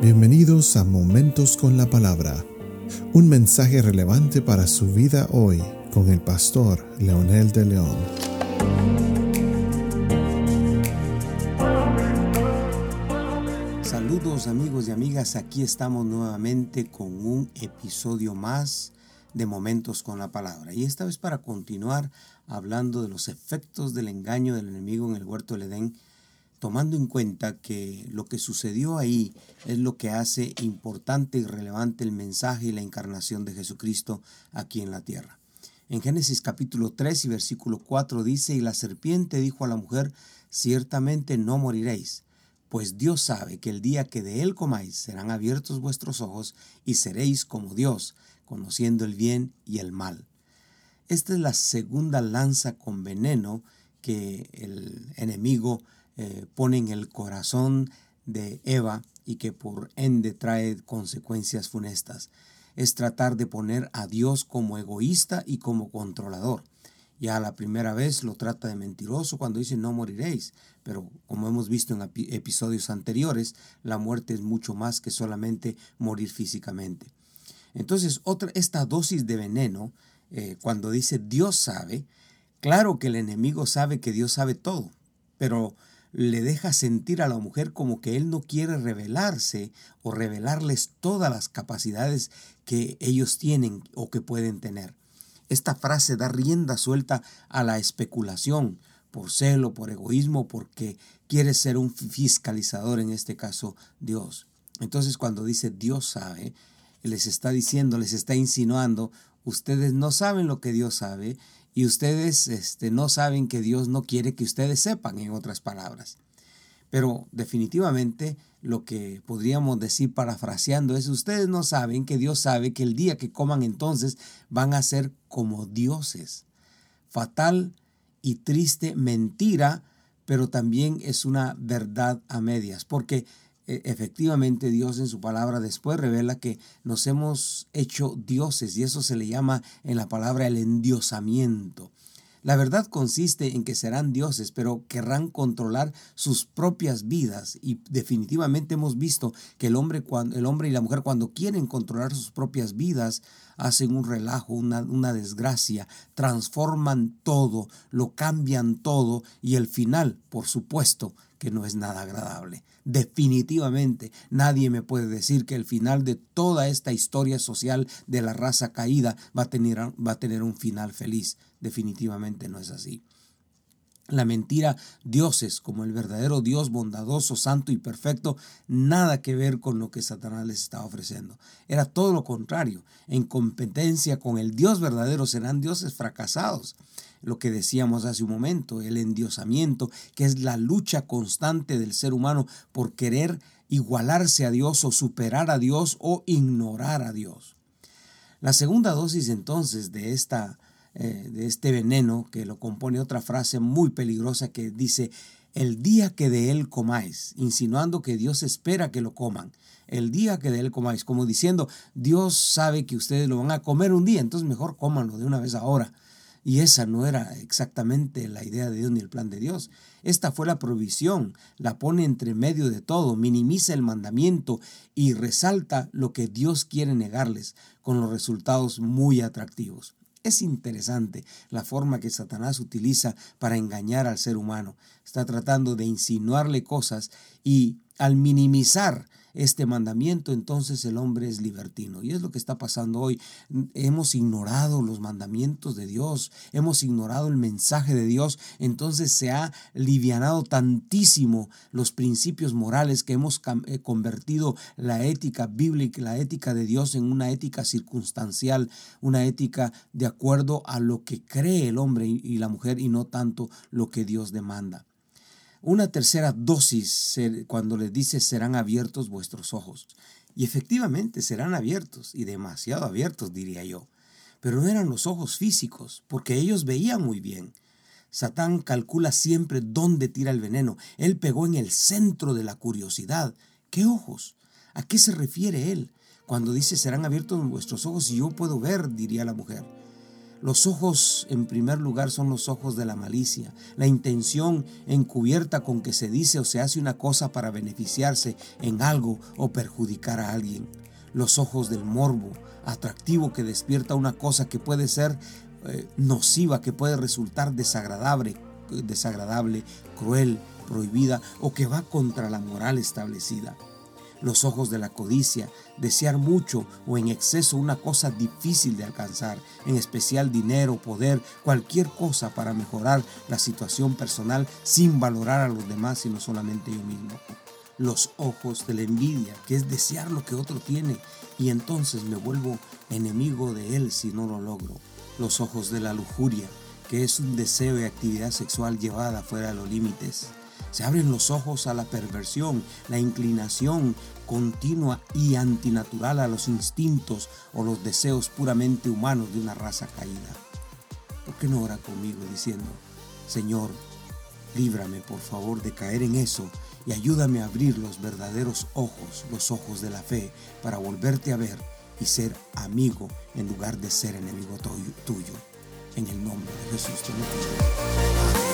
Bienvenidos a Momentos con la Palabra, un mensaje relevante para su vida hoy con el pastor Leonel de León. Saludos amigos y amigas, aquí estamos nuevamente con un episodio más de Momentos con la Palabra. Y esta vez para continuar hablando de los efectos del engaño del enemigo en el huerto del Edén tomando en cuenta que lo que sucedió ahí es lo que hace importante y relevante el mensaje y la encarnación de Jesucristo aquí en la tierra. En Génesis capítulo 3 y versículo 4 dice, y la serpiente dijo a la mujer, ciertamente no moriréis, pues Dios sabe que el día que de él comáis serán abiertos vuestros ojos y seréis como Dios, conociendo el bien y el mal. Esta es la segunda lanza con veneno que el enemigo eh, pone en el corazón de Eva y que por ende trae consecuencias funestas. Es tratar de poner a Dios como egoísta y como controlador. Ya la primera vez lo trata de mentiroso cuando dice no moriréis, pero como hemos visto en episodios anteriores, la muerte es mucho más que solamente morir físicamente. Entonces, otra, esta dosis de veneno, eh, cuando dice Dios sabe, claro que el enemigo sabe que Dios sabe todo, pero le deja sentir a la mujer como que él no quiere revelarse o revelarles todas las capacidades que ellos tienen o que pueden tener. Esta frase da rienda suelta a la especulación por celo, por egoísmo, porque quiere ser un fiscalizador, en este caso Dios. Entonces cuando dice Dios sabe, les está diciendo, les está insinuando, ustedes no saben lo que Dios sabe y ustedes este, no saben que Dios no quiere que ustedes sepan, en otras palabras. Pero definitivamente lo que podríamos decir parafraseando es, ustedes no saben que Dios sabe que el día que coman entonces van a ser como dioses. Fatal y triste mentira, pero también es una verdad a medias, porque efectivamente Dios en su palabra después revela que nos hemos hecho dioses y eso se le llama en la palabra el endiosamiento. La verdad consiste en que serán dioses, pero querrán controlar sus propias vidas y definitivamente hemos visto que el hombre, el hombre y la mujer cuando quieren controlar sus propias vidas hacen un relajo, una, una desgracia, transforman todo, lo cambian todo y el final, por supuesto, que no es nada agradable. Definitivamente nadie me puede decir que el final de toda esta historia social de la raza caída va a tener, va a tener un final feliz. Definitivamente no es así. La mentira, dioses como el verdadero Dios bondadoso, santo y perfecto, nada que ver con lo que Satanás les estaba ofreciendo. Era todo lo contrario. En competencia con el Dios verdadero serán dioses fracasados lo que decíamos hace un momento, el endiosamiento, que es la lucha constante del ser humano por querer igualarse a Dios o superar a Dios o ignorar a Dios. La segunda dosis entonces de, esta, eh, de este veneno, que lo compone otra frase muy peligrosa que dice, el día que de él comáis, insinuando que Dios espera que lo coman, el día que de él comáis, como diciendo, Dios sabe que ustedes lo van a comer un día, entonces mejor cómanlo de una vez ahora. Y esa no era exactamente la idea de Dios ni el plan de Dios. Esta fue la provisión, la pone entre medio de todo, minimiza el mandamiento y resalta lo que Dios quiere negarles, con los resultados muy atractivos. Es interesante la forma que Satanás utiliza para engañar al ser humano. Está tratando de insinuarle cosas y al minimizar este mandamiento, entonces el hombre es libertino. Y es lo que está pasando hoy. Hemos ignorado los mandamientos de Dios, hemos ignorado el mensaje de Dios, entonces se ha livianado tantísimo los principios morales que hemos eh, convertido la ética bíblica, la ética de Dios en una ética circunstancial, una ética de acuerdo a lo que cree el hombre y la mujer y no tanto lo que Dios demanda una tercera dosis cuando les dice serán abiertos vuestros ojos. Y efectivamente serán abiertos, y demasiado abiertos, diría yo. Pero no eran los ojos físicos, porque ellos veían muy bien. Satán calcula siempre dónde tira el veneno. Él pegó en el centro de la curiosidad. ¿Qué ojos? ¿A qué se refiere él? Cuando dice serán abiertos vuestros ojos y yo puedo ver, diría la mujer. Los ojos, en primer lugar, son los ojos de la malicia, la intención encubierta con que se dice o se hace una cosa para beneficiarse en algo o perjudicar a alguien. Los ojos del morbo, atractivo que despierta una cosa que puede ser eh, nociva, que puede resultar desagradable, desagradable, cruel, prohibida o que va contra la moral establecida los ojos de la codicia, desear mucho o en exceso una cosa difícil de alcanzar, en especial dinero, poder, cualquier cosa para mejorar la situación personal sin valorar a los demás sino solamente yo mismo. Los ojos de la envidia, que es desear lo que otro tiene y entonces me vuelvo enemigo de él si no lo logro. Los ojos de la lujuria, que es un deseo y actividad sexual llevada fuera de los límites se abren los ojos a la perversión, la inclinación continua y antinatural a los instintos o los deseos puramente humanos de una raza caída. ¿Por qué no ora conmigo diciendo, Señor, líbrame por favor de caer en eso y ayúdame a abrir los verdaderos ojos, los ojos de la fe, para volverte a ver y ser amigo en lugar de ser enemigo tuyo. En el nombre de Jesús te.